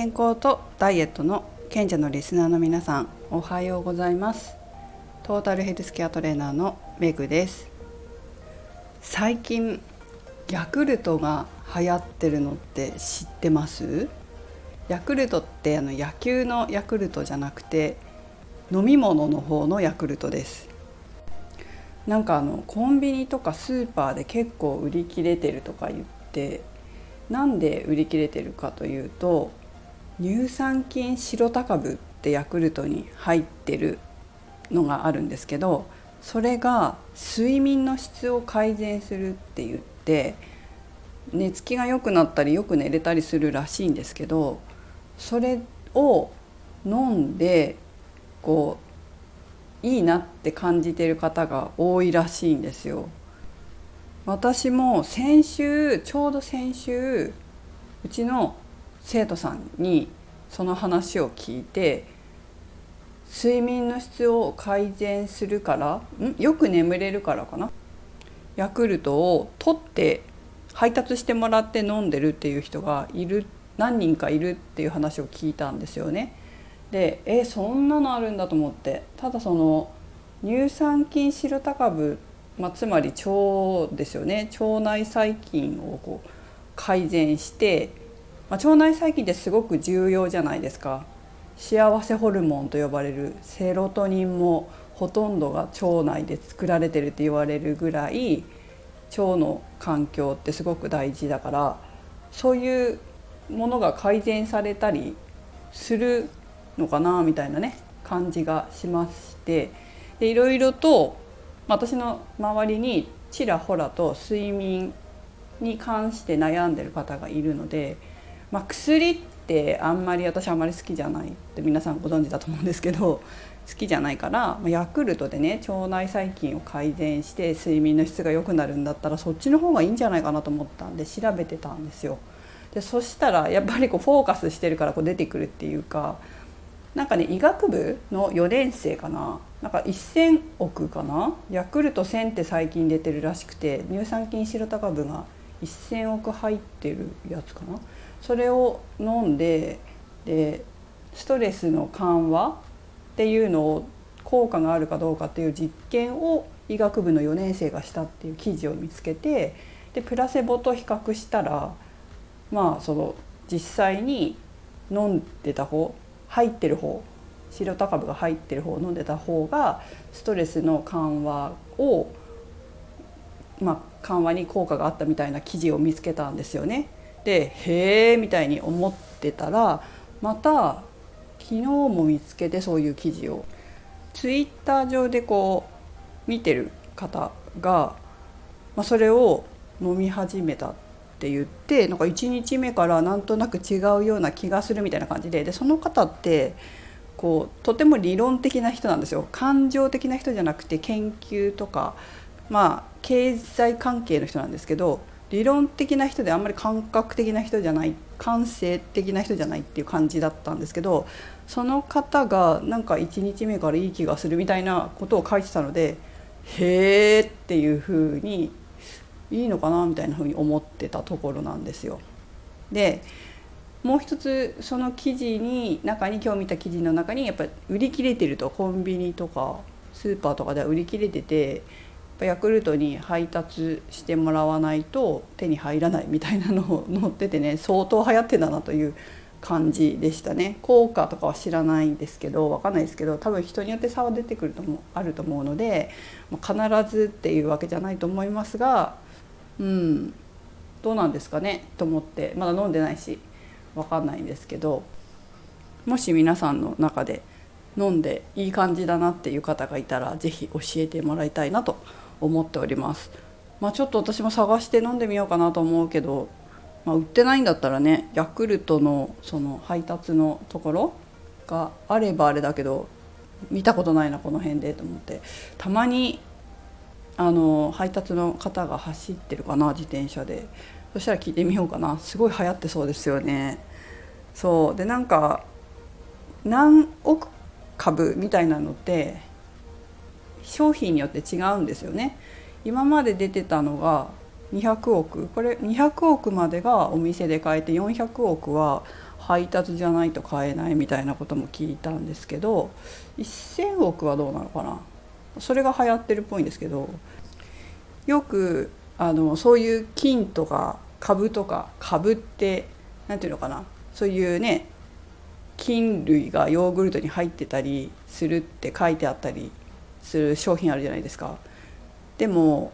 健康とダイエットの賢者のリスナーの皆さんおはようございます。トータルヘルスケアトレーナーのメグです。最近ヤクルトが流行ってるのって知ってます？ヤクルトってあの野球のヤクルトじゃなくて飲み物の方のヤクルトです。なんかあのコンビニとかスーパーで結構売り切れてるとか言ってなんで売り切れてるかというと乳酸菌白タ株ってヤクルトに入ってるのがあるんですけどそれが睡眠の質を改善するって言って寝つきが良くなったりよく寝れたりするらしいんですけどそれを飲んでこういいなって感じてる方が多いらしいんですよ。私も先週ちょうど先週うちの生徒さんにその話を聞いて睡眠の質を改善するからん？よく眠れるからかな？ヤクルトを取って配達してもらって飲んでるっていう人がいる何人かいるっていう話を聞いたんですよね。でえそんなのあるんだと思って。ただその乳酸菌シロタ株まあ、つまり腸ですよね。腸内細菌をこう改善して、まあ、腸内細菌ってすごく重要じゃないですか。幸せホルモンと呼ばれるセロトニンもほとんどが腸内で作られてるって言われるぐらい腸の環境ってすごく大事だからそういうものが改善されたりするのかなみたいなね感じがしまして。でいろいろと私の周りにちらほらと睡眠に関して悩んでる方がいるので、まあ、薬ってあんまり私あんまり好きじゃないって皆さんご存知だと思うんですけど好きじゃないから、まあ、ヤクルトでね腸内細菌を改善して睡眠の質が良くなるんだったらそっちの方がいいんじゃないかなと思ったんで調べてたんですよ。でそしたらやっぱりこうフォーカスしてるからこう出てくるっていうかなんかね医学部の4年生かななんか1,000億かなヤクルト1000って最近出てるらしくて乳酸菌白タ株が1,000億入ってるやつかな？それを飲んででストレスの緩和っていうのを効果があるかどうかっていう実験を医学部の4年生がしたっていう記事を見つけてでプラセボと比較したらまあその実際に飲んでた方入ってる方白タ株が入ってる方を飲んでた方がストレスの緩和を、まあ、緩和に効果があったみたいな記事を見つけたんですよね。でへえみたいに思ってたらまた昨日も見つけてそういう記事を。ツイッター上でこう見てる方が、まあ、それを飲み始めたって言ってなんか1日目からなんとなく違うような気がするみたいな感じで。でその方ってこうとても理論的な人なんですよ。感情的な人じゃなくて研究とかまあ経済関係の人なんですけど理論的な人であんまり感覚的な人じゃない感性的な人じゃないっていう感じだったんですけどその方がなんか1日目からいい気がするみたいなことを書いてたのでへえっていうふうにいいのかなみたいなふうに思ってたところなんですよ。でもう一つその記事に中に今日見た記事の中にやっぱり売り切れてるとコンビニとかスーパーとかでは売り切れててヤクルトに配達してもらわないと手に入らないみたいなのを載っててね 相当流行ってたなという感じでしたね。効果とかは知らないんですけど分かんないですけど多分人によって差は出てくるともあると思うので必ずっていうわけじゃないと思いますがうんどうなんですかねと思ってまだ飲んでないし分かんないんですけどもし皆さんの中で飲んでいい感じだなっていう方がいたら是非教えてもらいたいなと思っております。まあ、ちょっと私も探して飲んでみようかなと思うけど、まあ、売ってないんだったらねヤクルトのその配達のところがあればあれだけど見たことないなこの辺でと思って。たまにあの配達の方が走ってるかな自転車で。そしたら聞いてみようかな。すごい流行ってそうですよね。そう。でなんか何億株みたいなのって商品によって違うんですよね。今まで出てたのが200億。これ200億までがお店で買えて400億は配達じゃないと買えないみたいなことも聞いたんですけど1,000億はどうなのかな。それが流行ってるっぽいんですけどよくあのそういう金とか株とか株って何て言うのかな。そういうね菌類がヨーグルトに入ってたりするって書いてあったりする商品あるじゃないですか。でも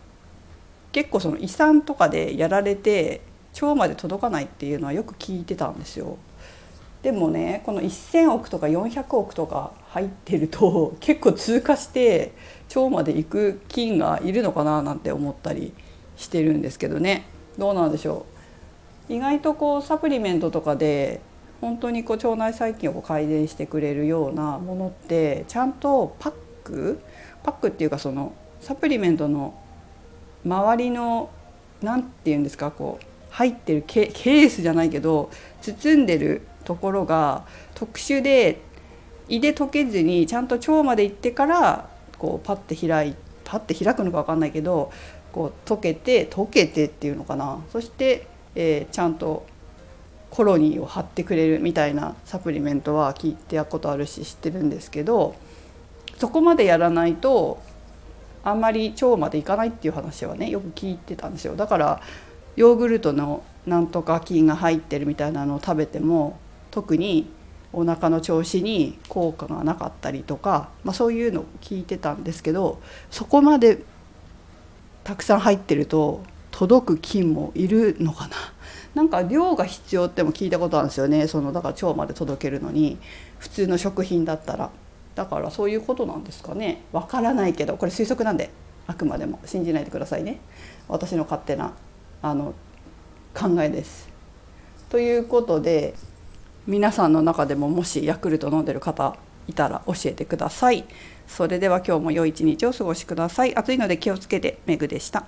結構その胃酸とかでやられて腸まで届かないっていうのはよく聞いてたんですよ。でもねこの1,000億とか400億とか入ってると 結構通過して腸まで行く菌がいるのかななんて思ったりしてるんですけどねどうなんでしょう意外とこうサプリメントとかで本当にこう腸内細菌を改善してくれるようなものってちゃんとパックパックっていうかそのサプリメントの周りの何て言うんですかこう入ってるケースじゃないけど包んでるところが特殊で胃で溶けずにちゃんと腸まで行ってからこうパッて開いパッて開くのか分かんないけどこう溶けて溶けてっていうのかな。そして、えー、ちゃんとコロニーを貼ってくれるみたいなサプリメントは聞いてやることあるし知ってるんですけどそこまでやらないとあんまり腸までいかないっていう話はねよく聞いてたんですよ。だからヨーグルトのなんとか菌が入ってるみたいなのを食べても特にお腹の調子に効果がなかったりとか、まあ、そういうのを聞いてたんですけどそこまでたくさん入ってると届く菌もいるのかな。なんか量が必要っても聞いたことあるんですよね。そのだから腸まで届けるのに普通の食品だったら。だからそういうことなんですかねわからないけどこれ推測なんであくまでも信じないでくださいね私の勝手なあの考えです。ということで皆さんの中でももしヤクルト飲んでる方いたら教えてください。それでは今日も良い一日を過ごしください。暑いので気をつけてメグでした。